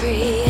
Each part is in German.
tree.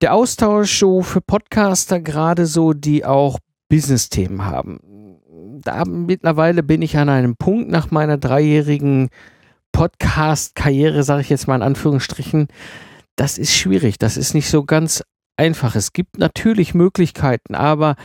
der Austausch so für Podcaster gerade so, die auch Business-Themen haben. Da mittlerweile bin ich an einem Punkt nach meiner dreijährigen Podcast-Karriere, sage ich jetzt mal in Anführungsstrichen, das ist schwierig, das ist nicht so ganz einfach. Es gibt natürlich Möglichkeiten, aber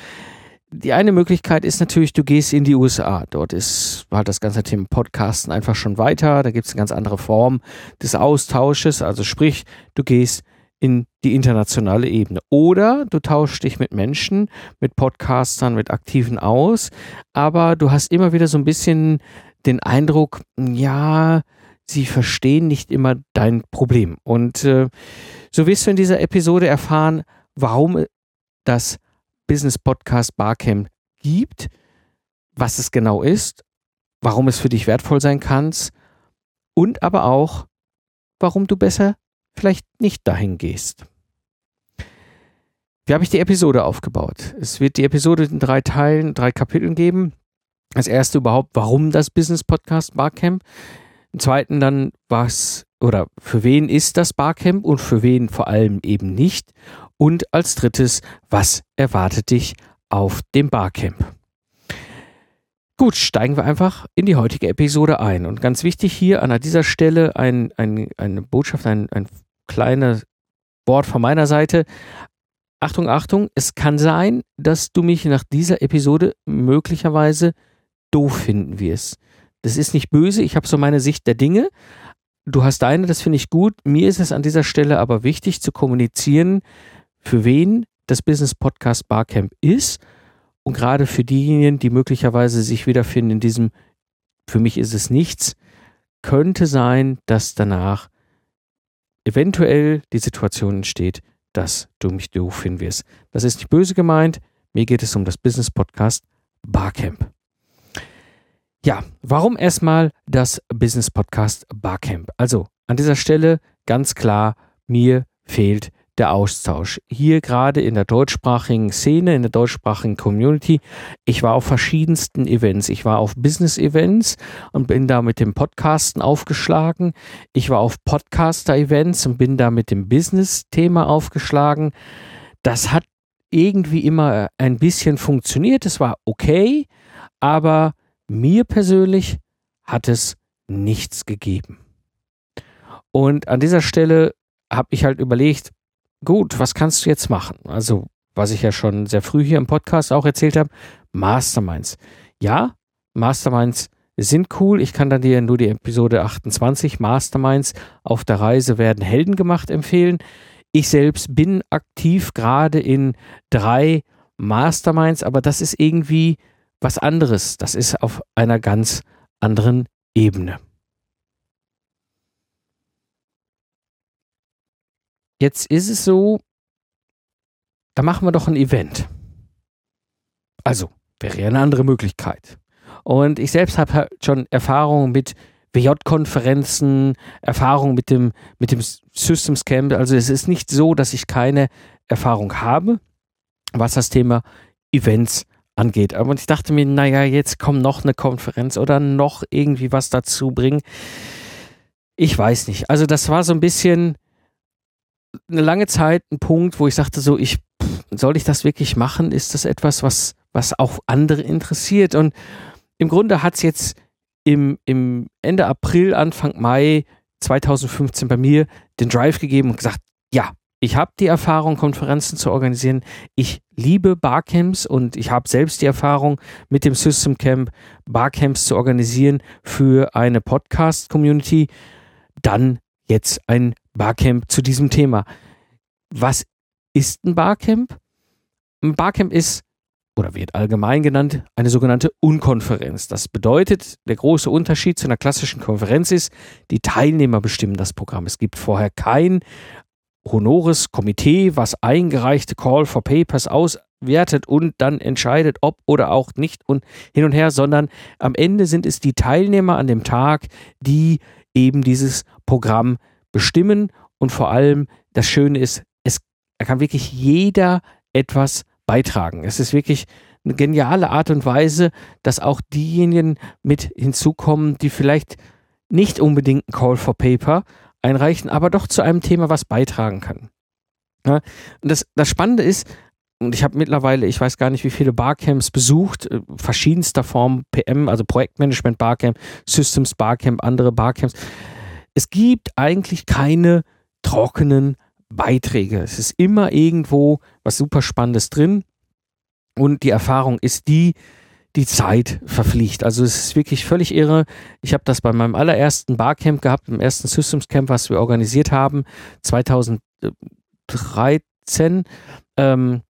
die eine Möglichkeit ist natürlich, du gehst in die USA. Dort ist halt das ganze Thema Podcasten einfach schon weiter. Da gibt es eine ganz andere Form des Austausches. Also sprich, du gehst in die internationale Ebene. Oder du tauschst dich mit Menschen, mit Podcastern, mit Aktiven aus, aber du hast immer wieder so ein bisschen den Eindruck, ja, sie verstehen nicht immer dein Problem. Und äh, so wirst du in dieser Episode erfahren, warum das Business Podcast Barcamp gibt, was es genau ist, warum es für dich wertvoll sein kann und aber auch, warum du besser vielleicht nicht dahin gehst. Wie habe ich die Episode aufgebaut? Es wird die Episode in drei Teilen, drei Kapiteln geben. Das erste überhaupt, warum das Business Podcast Barcamp. Im zweiten dann, was oder für wen ist das Barcamp und für wen vor allem eben nicht. Und als drittes, was erwartet dich auf dem Barcamp? Gut, steigen wir einfach in die heutige Episode ein. Und ganz wichtig hier an dieser Stelle ein, ein, eine Botschaft, ein, ein kleines Wort von meiner Seite. Achtung, Achtung, es kann sein, dass du mich nach dieser Episode möglicherweise doof finden wirst. Das ist nicht böse, ich habe so meine Sicht der Dinge. Du hast deine, das finde ich gut. Mir ist es an dieser Stelle aber wichtig zu kommunizieren, für wen das Business Podcast Barcamp ist und gerade für diejenigen, die möglicherweise sich wiederfinden in diesem, für mich ist es nichts, könnte sein, dass danach eventuell die Situation entsteht, dass du mich doof finden wirst. Das ist nicht böse gemeint. Mir geht es um das Business Podcast Barcamp. Ja, warum erstmal das Business Podcast Barcamp? Also an dieser Stelle ganz klar, mir fehlt der Austausch. Hier gerade in der deutschsprachigen Szene, in der deutschsprachigen Community. Ich war auf verschiedensten Events. Ich war auf Business-Events und bin da mit dem Podcasten aufgeschlagen. Ich war auf Podcaster-Events und bin da mit dem Business-Thema aufgeschlagen. Das hat irgendwie immer ein bisschen funktioniert. Es war okay, aber mir persönlich hat es nichts gegeben. Und an dieser Stelle habe ich halt überlegt, gut, was kannst du jetzt machen? Also, was ich ja schon sehr früh hier im Podcast auch erzählt habe, Masterminds. Ja, Masterminds sind cool. Ich kann dann dir nur die Episode 28 Masterminds auf der Reise werden Helden gemacht empfehlen. Ich selbst bin aktiv gerade in drei Masterminds, aber das ist irgendwie was anderes. Das ist auf einer ganz anderen Ebene. Jetzt ist es so, da machen wir doch ein Event. Also, wäre ja eine andere Möglichkeit. Und ich selbst habe halt schon Erfahrungen mit WJ-Konferenzen, Erfahrungen mit dem, mit dem Systems Camp. Also es ist nicht so, dass ich keine Erfahrung habe, was das Thema Events angeht. Aber ich dachte mir, naja, jetzt kommt noch eine Konferenz oder noch irgendwie was dazu bringen. Ich weiß nicht. Also das war so ein bisschen, eine lange Zeit ein Punkt, wo ich sagte so, ich soll ich das wirklich machen? Ist das etwas, was was auch andere interessiert? Und im Grunde hat es jetzt im, im Ende April, Anfang Mai 2015 bei mir den Drive gegeben und gesagt, ja, Ich habe die Erfahrung, Konferenzen zu organisieren. Ich liebe Barcamps und ich habe selbst die Erfahrung mit dem System Camp, Barcamps zu organisieren für eine Podcast-Community. Dann jetzt ein Barcamp zu diesem Thema. Was ist ein Barcamp? Ein Barcamp ist oder wird allgemein genannt eine sogenannte Unkonferenz. Das bedeutet, der große Unterschied zu einer klassischen Konferenz ist, die Teilnehmer bestimmen das Programm. Es gibt vorher kein honores Komitee, was eingereichte Call for Papers auswertet und dann entscheidet, ob oder auch nicht und hin und her, sondern am Ende sind es die Teilnehmer an dem Tag, die eben dieses Programm bestimmen und vor allem das Schöne ist, es kann wirklich jeder etwas beitragen. Es ist wirklich eine geniale Art und Weise, dass auch diejenigen mit hinzukommen, die vielleicht nicht unbedingt einen Call for Paper einreichen, aber doch zu einem Thema was beitragen kann. Ja, und das, das Spannende ist, und ich habe mittlerweile, ich weiß gar nicht, wie viele Barcamps besucht, äh, verschiedenster Form, PM, also Projektmanagement Barcamp, Systems Barcamp, andere Barcamps. Es gibt eigentlich keine trockenen Beiträge. Es ist immer irgendwo was super Spannendes drin. Und die Erfahrung ist die, die Zeit verfliegt. Also es ist wirklich völlig irre. Ich habe das bei meinem allerersten Barcamp gehabt, im ersten Systems Camp, was wir organisiert haben, 2013. Ähm,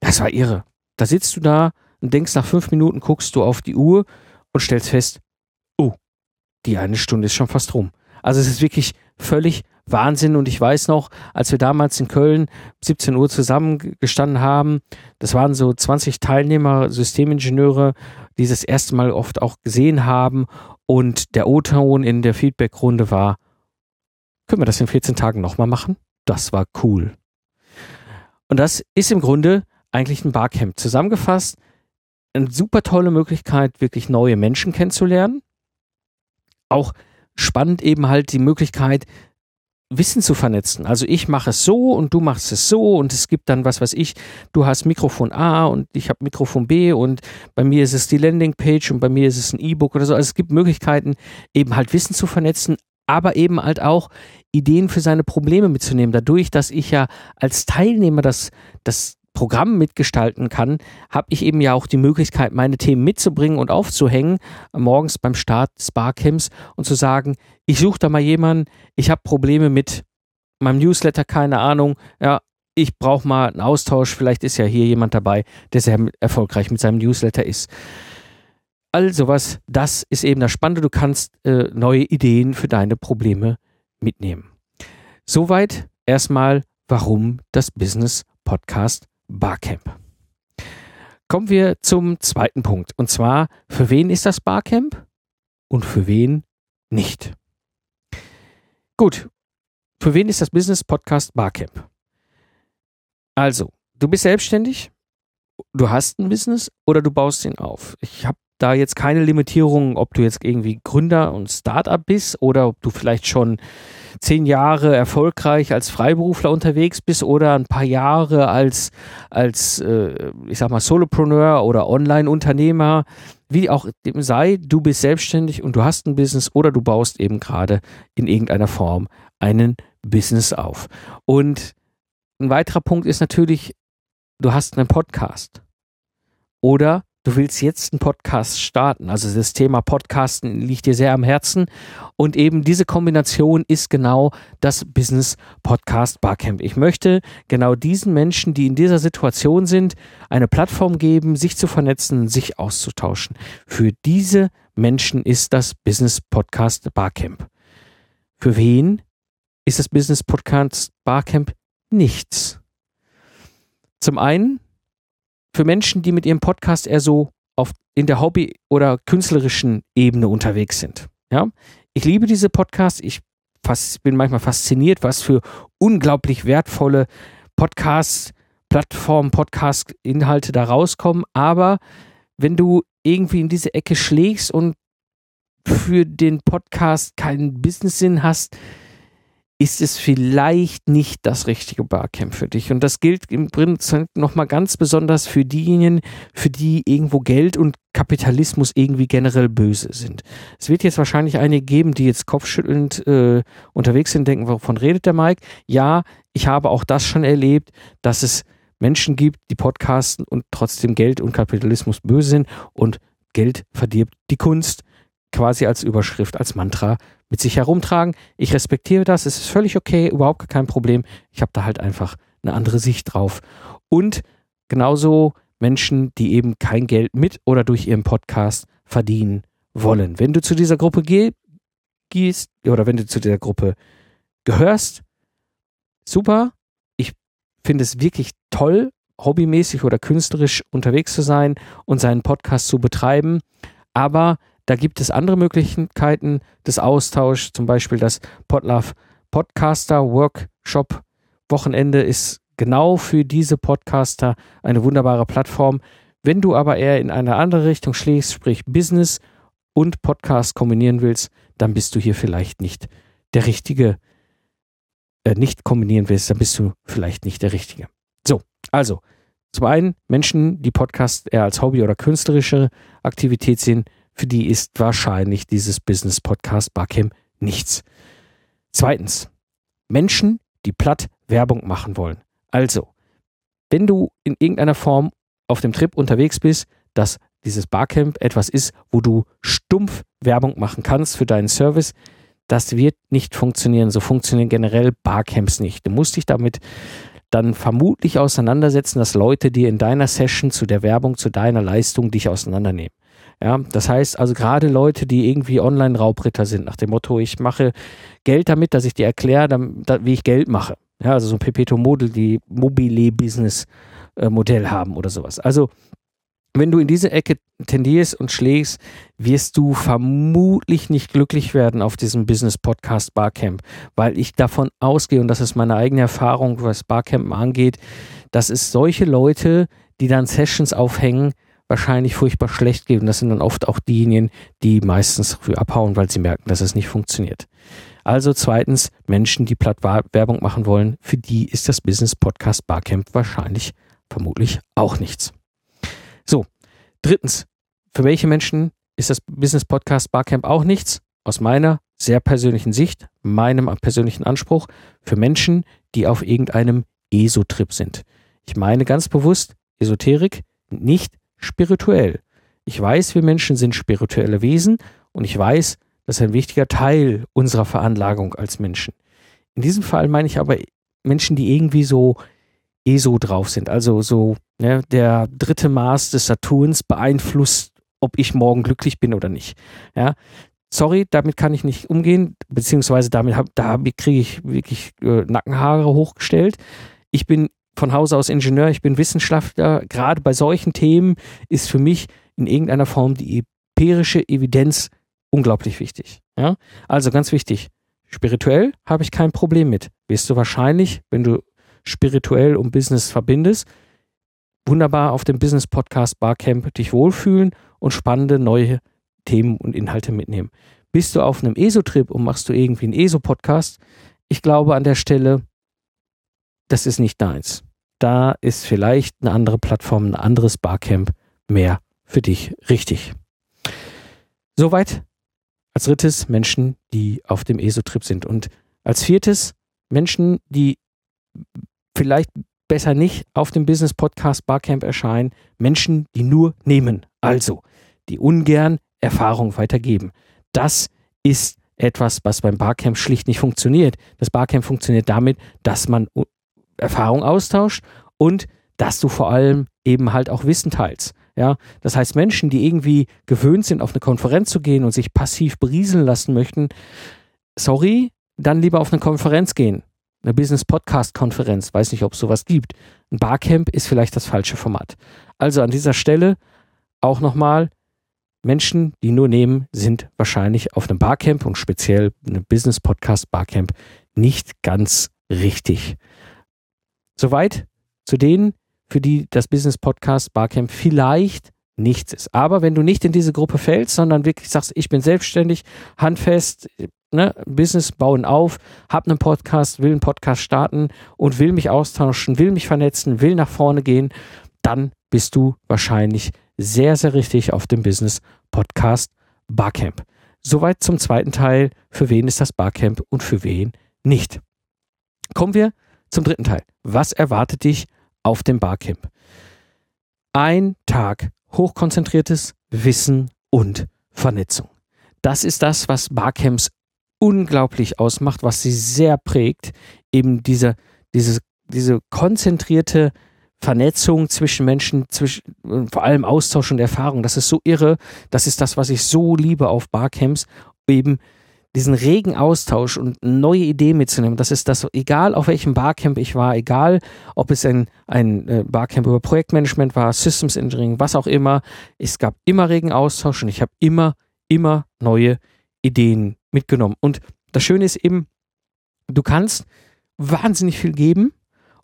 das war irre. Da sitzt du da und denkst nach fünf Minuten, guckst du auf die Uhr und stellst fest, oh, die eine Stunde ist schon fast rum. Also es ist wirklich völlig Wahnsinn. Und ich weiß noch, als wir damals in Köln 17 Uhr zusammengestanden haben, das waren so 20 Teilnehmer, Systemingenieure, die das erste Mal oft auch gesehen haben. Und der O-Ton in der Feedbackrunde war, können wir das in 14 Tagen nochmal machen? Das war cool. Und das ist im Grunde eigentlich ein Barcamp. Zusammengefasst, eine super tolle Möglichkeit, wirklich neue Menschen kennenzulernen. Auch spannend eben halt die Möglichkeit, Wissen zu vernetzen. Also ich mache es so und du machst es so und es gibt dann, was weiß ich, du hast Mikrofon A und ich habe Mikrofon B und bei mir ist es die Landingpage und bei mir ist es ein E-Book oder so. Also es gibt Möglichkeiten, eben halt Wissen zu vernetzen, aber eben halt auch Ideen für seine Probleme mitzunehmen. Dadurch, dass ich ja als Teilnehmer das, das Programm mitgestalten kann, habe ich eben ja auch die Möglichkeit, meine Themen mitzubringen und aufzuhängen, morgens beim Start des Barcamps und zu sagen, ich suche da mal jemanden, ich habe Probleme mit meinem Newsletter, keine Ahnung, ja, ich brauche mal einen Austausch, vielleicht ist ja hier jemand dabei, der sehr erfolgreich mit seinem Newsletter ist. All sowas, das ist eben das Spannende, du kannst äh, neue Ideen für deine Probleme mitnehmen. Soweit erstmal, warum das Business Podcast Barcamp. Kommen wir zum zweiten Punkt. Und zwar, für wen ist das Barcamp und für wen nicht? Gut, für wen ist das Business Podcast Barcamp? Also, du bist selbstständig, du hast ein Business oder du baust ihn auf. Ich habe da jetzt keine Limitierung, ob du jetzt irgendwie Gründer und Startup bist oder ob du vielleicht schon zehn Jahre erfolgreich als Freiberufler unterwegs bist oder ein paar Jahre als, als äh, ich sag mal, Solopreneur oder Online-Unternehmer, wie auch dem sei, du bist selbstständig und du hast ein Business oder du baust eben gerade in irgendeiner Form einen Business auf. Und ein weiterer Punkt ist natürlich, du hast einen Podcast oder du willst jetzt einen Podcast starten. Also das Thema Podcasten liegt dir sehr am Herzen. Und eben diese Kombination ist genau das Business Podcast Barcamp. Ich möchte genau diesen Menschen, die in dieser Situation sind, eine Plattform geben, sich zu vernetzen, sich auszutauschen. Für diese Menschen ist das Business Podcast Barcamp. Für wen ist das Business Podcast Barcamp nichts? Zum einen für Menschen, die mit ihrem Podcast eher so auf, in der Hobby- oder künstlerischen Ebene unterwegs sind. Ja? Ich liebe diese Podcasts. Ich fast, bin manchmal fasziniert, was für unglaublich wertvolle Podcasts, Plattformen, Podcast-Inhalte da rauskommen. Aber wenn du irgendwie in diese Ecke schlägst und für den Podcast keinen Business-Sinn hast, ist es vielleicht nicht das richtige Barcamp für dich. Und das gilt im Prinzip nochmal ganz besonders für diejenigen, für die irgendwo Geld und Kapitalismus irgendwie generell böse sind. Es wird jetzt wahrscheinlich einige geben, die jetzt kopfschüttelnd äh, unterwegs sind, denken, wovon redet der Mike? Ja, ich habe auch das schon erlebt, dass es Menschen gibt, die podcasten und trotzdem Geld und Kapitalismus böse sind und Geld verdirbt die Kunst quasi als Überschrift, als Mantra mit sich herumtragen. Ich respektiere das, es ist völlig okay, überhaupt kein Problem. Ich habe da halt einfach eine andere Sicht drauf. Und genauso Menschen, die eben kein Geld mit oder durch ihren Podcast verdienen wollen. Wenn du zu dieser Gruppe geh gehst oder wenn du zu dieser Gruppe gehörst, super. Ich finde es wirklich toll, hobbymäßig oder künstlerisch unterwegs zu sein und seinen Podcast zu betreiben. Aber da gibt es andere Möglichkeiten des Austauschs, zum Beispiel das Podlove Podcaster Workshop Wochenende ist genau für diese Podcaster eine wunderbare Plattform. Wenn du aber eher in eine andere Richtung schlägst, sprich Business und Podcast kombinieren willst, dann bist du hier vielleicht nicht der richtige, äh, nicht kombinieren willst, dann bist du vielleicht nicht der richtige. So, also zum einen Menschen, die Podcast eher als Hobby oder künstlerische Aktivität sehen, für die ist wahrscheinlich dieses Business Podcast Barcamp nichts. Zweitens, Menschen, die platt Werbung machen wollen. Also, wenn du in irgendeiner Form auf dem Trip unterwegs bist, dass dieses Barcamp etwas ist, wo du stumpf Werbung machen kannst für deinen Service, das wird nicht funktionieren. So funktionieren generell Barcamps nicht. Du musst dich damit dann vermutlich auseinandersetzen, dass Leute dir in deiner Session zu der Werbung, zu deiner Leistung dich auseinandernehmen. Ja, das heißt also gerade Leute, die irgendwie Online-Raubritter sind, nach dem Motto, ich mache Geld damit, dass ich dir erkläre, wie ich Geld mache. Ja, also so ein Perpetuum Model, die Mobile-Business-Modell haben oder sowas. Also wenn du in diese Ecke tendierst und schlägst, wirst du vermutlich nicht glücklich werden auf diesem Business Podcast Barcamp, weil ich davon ausgehe, und das ist meine eigene Erfahrung, was Barcamp angeht, dass es solche Leute, die dann Sessions aufhängen, wahrscheinlich furchtbar schlecht geht. Und das sind dann oft auch diejenigen, die meistens früh abhauen, weil sie merken, dass es nicht funktioniert. Also zweitens, Menschen, die platt Werbung machen wollen, für die ist das Business Podcast Barcamp wahrscheinlich vermutlich auch nichts. So, drittens, für welche Menschen ist das Business Podcast Barcamp auch nichts? Aus meiner sehr persönlichen Sicht, meinem persönlichen Anspruch, für Menschen, die auf irgendeinem ESO-Trip sind. Ich meine ganz bewusst Esoterik, nicht spirituell. Ich weiß, wir Menschen sind spirituelle Wesen und ich weiß, das ist ein wichtiger Teil unserer Veranlagung als Menschen. In diesem Fall meine ich aber Menschen, die irgendwie so ESO drauf sind. Also so ne, der dritte Maß des Saturns beeinflusst, ob ich morgen glücklich bin oder nicht. Ja, sorry, damit kann ich nicht umgehen, beziehungsweise damit hab, da kriege ich wirklich äh, Nackenhaare hochgestellt. Ich bin von Hause aus Ingenieur, ich bin Wissenschaftler. Gerade bei solchen Themen ist für mich in irgendeiner Form die empirische Evidenz unglaublich wichtig. Ja? Also ganz wichtig, spirituell habe ich kein Problem mit. Wirst du wahrscheinlich, wenn du spirituell und Business verbindest, wunderbar auf dem Business Podcast Barcamp dich wohlfühlen und spannende neue Themen und Inhalte mitnehmen. Bist du auf einem ESO-Trip und machst du irgendwie einen ESO-Podcast? Ich glaube an der Stelle, das ist nicht deins da ist vielleicht eine andere Plattform, ein anderes Barcamp mehr für dich richtig. Soweit als drittes Menschen, die auf dem ESO-Trip sind. Und als viertes Menschen, die vielleicht besser nicht auf dem Business Podcast Barcamp erscheinen, Menschen, die nur nehmen, also die ungern Erfahrung weitergeben. Das ist etwas, was beim Barcamp schlicht nicht funktioniert. Das Barcamp funktioniert damit, dass man Erfahrung austauscht und dass du vor allem eben halt auch Wissen teilst. Ja, das heißt, Menschen, die irgendwie gewöhnt sind, auf eine Konferenz zu gehen und sich passiv berieseln lassen möchten, sorry, dann lieber auf eine Konferenz gehen. Eine Business Podcast Konferenz. Weiß nicht, ob es sowas gibt. Ein Barcamp ist vielleicht das falsche Format. Also an dieser Stelle auch nochmal, Menschen, die nur nehmen, sind wahrscheinlich auf einem Barcamp und speziell einem Business Podcast Barcamp nicht ganz richtig. Soweit zu denen, für die das Business Podcast Barcamp vielleicht nichts ist. Aber wenn du nicht in diese Gruppe fällst, sondern wirklich sagst, ich bin selbstständig, handfest, ne, Business bauen auf, habe einen Podcast, will einen Podcast starten und will mich austauschen, will mich vernetzen, will nach vorne gehen, dann bist du wahrscheinlich sehr, sehr richtig auf dem Business Podcast Barcamp. Soweit zum zweiten Teil. Für wen ist das Barcamp und für wen nicht? Kommen wir zum dritten Teil. Was erwartet dich auf dem Barcamp? Ein Tag hochkonzentriertes Wissen und Vernetzung. Das ist das, was Barcamps unglaublich ausmacht, was sie sehr prägt. Eben diese, diese, diese konzentrierte Vernetzung zwischen Menschen, zwischen, vor allem Austausch und Erfahrung. Das ist so irre. Das ist das, was ich so liebe auf Barcamps. Eben diesen regen Austausch und neue Ideen mitzunehmen. Das ist das, egal auf welchem Barcamp ich war, egal ob es ein, ein äh, Barcamp über Projektmanagement war, Systems Engineering, was auch immer. Es gab immer regen Austausch und ich habe immer, immer neue Ideen mitgenommen. Und das Schöne ist eben, du kannst wahnsinnig viel geben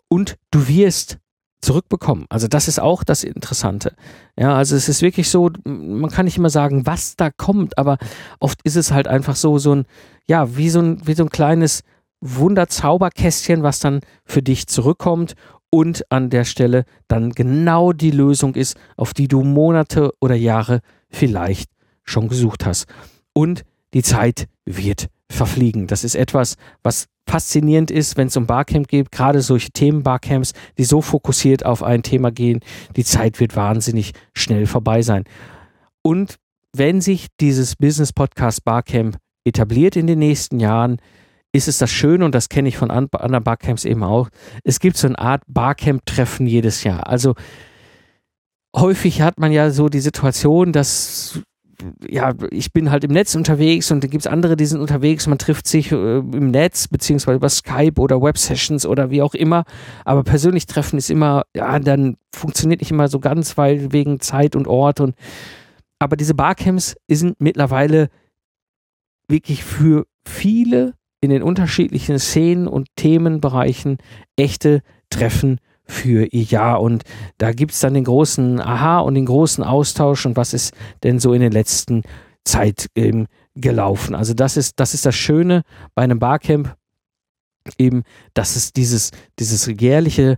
und du wirst zurückbekommen. Also das ist auch das Interessante. Ja, also es ist wirklich so, man kann nicht immer sagen, was da kommt, aber oft ist es halt einfach so, so ein, ja, wie so ein, wie so ein kleines Wunderzauberkästchen, was dann für dich zurückkommt und an der Stelle dann genau die Lösung ist, auf die du Monate oder Jahre vielleicht schon gesucht hast. Und die Zeit wird verfliegen. Das ist etwas, was faszinierend ist, wenn es um Barcamp geht, gerade solche Themen-Barcamps, die so fokussiert auf ein Thema gehen, die Zeit wird wahnsinnig schnell vorbei sein. Und wenn sich dieses Business Podcast Barcamp etabliert in den nächsten Jahren, ist es das Schöne, und das kenne ich von anderen Barcamps eben auch, es gibt so eine Art Barcamp-Treffen jedes Jahr. Also häufig hat man ja so die Situation, dass ja, ich bin halt im Netz unterwegs und da gibt es andere, die sind unterwegs, man trifft sich äh, im Netz, beziehungsweise über Skype oder Web-Sessions oder wie auch immer. Aber persönlich treffen ist immer, ja, dann funktioniert nicht immer so ganz, weil wegen Zeit und Ort und aber diese Barcamps sind mittlerweile wirklich für viele in den unterschiedlichen Szenen und Themenbereichen echte Treffen für ihr Jahr. Und da gibt es dann den großen Aha und den großen Austausch und was ist denn so in den letzten Zeit ähm, gelaufen. Also das ist, das ist das Schöne bei einem Barcamp, eben, dass es dieses, dieses jährliche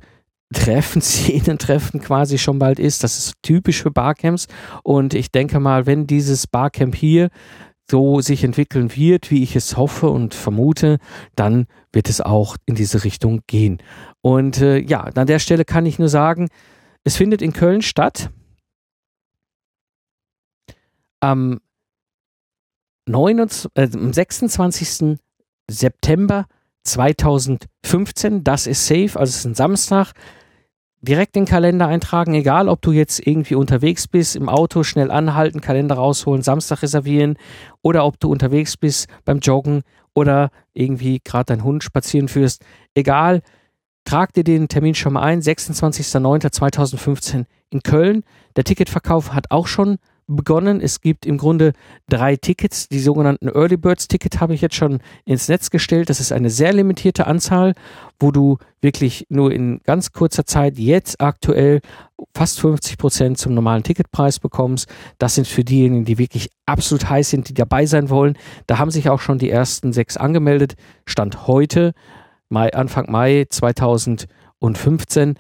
Treffen, Szenentreffen quasi schon bald ist. Das ist typisch für Barcamps. Und ich denke mal, wenn dieses Barcamp hier so sich entwickeln wird, wie ich es hoffe und vermute, dann wird es auch in diese Richtung gehen. Und äh, ja, an der Stelle kann ich nur sagen, es findet in Köln statt. Am, 29, äh, am 26. September 2015. Das ist safe, also es ist ein Samstag direkt den Kalender eintragen, egal ob du jetzt irgendwie unterwegs bist, im Auto schnell anhalten, Kalender rausholen, Samstag reservieren oder ob du unterwegs bist beim Joggen oder irgendwie gerade deinen Hund spazieren führst. Egal, trag dir den Termin schon mal ein, 26.09.2015 in Köln. Der Ticketverkauf hat auch schon begonnen. Es gibt im Grunde drei Tickets. Die sogenannten Early Birds Ticket habe ich jetzt schon ins Netz gestellt. Das ist eine sehr limitierte Anzahl, wo du wirklich nur in ganz kurzer Zeit jetzt aktuell fast 50 Prozent zum normalen Ticketpreis bekommst. Das sind für diejenigen, die wirklich absolut heiß sind, die dabei sein wollen. Da haben sich auch schon die ersten sechs angemeldet. Stand heute, Mai, Anfang Mai 2015.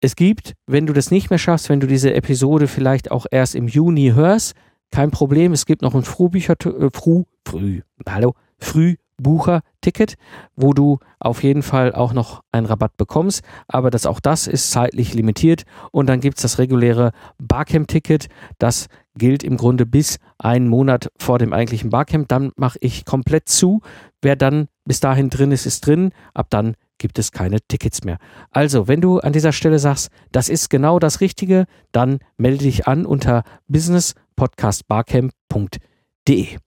Es gibt, wenn du das nicht mehr schaffst, wenn du diese Episode vielleicht auch erst im Juni hörst, kein Problem. Es gibt noch ein Frühbücher, äh, Früh, Früh, hallo, Frühbucher-Ticket, wo du auf jeden Fall auch noch einen Rabatt bekommst. Aber das, auch das ist zeitlich limitiert. Und dann gibt es das reguläre Barcamp-Ticket. Das gilt im Grunde bis einen Monat vor dem eigentlichen Barcamp. Dann mache ich komplett zu. Wer dann bis dahin drin ist, ist drin. Ab dann gibt es keine Tickets mehr. Also, wenn du an dieser Stelle sagst, das ist genau das Richtige, dann melde dich an unter businesspodcastbarcamp.de.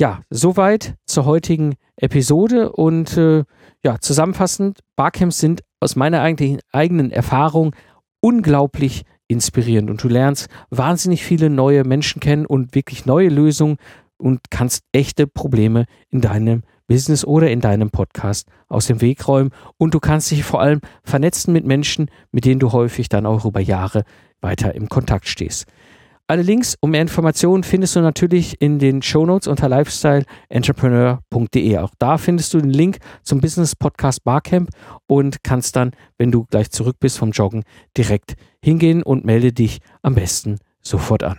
Ja, soweit zur heutigen Episode und äh, ja, zusammenfassend, Barcamps sind aus meiner eigenen Erfahrung unglaublich inspirierend und du lernst wahnsinnig viele neue Menschen kennen und wirklich neue Lösungen und kannst echte Probleme in deinem Business oder in deinem Podcast aus dem Weg räumen und du kannst dich vor allem vernetzen mit Menschen, mit denen du häufig dann auch über Jahre weiter im Kontakt stehst. Alle Links und mehr Informationen findest du natürlich in den Shownotes unter lifestyleentrepreneur.de. Auch da findest du den Link zum Business Podcast Barcamp und kannst dann, wenn du gleich zurück bist vom Joggen, direkt hingehen und melde dich am besten sofort an.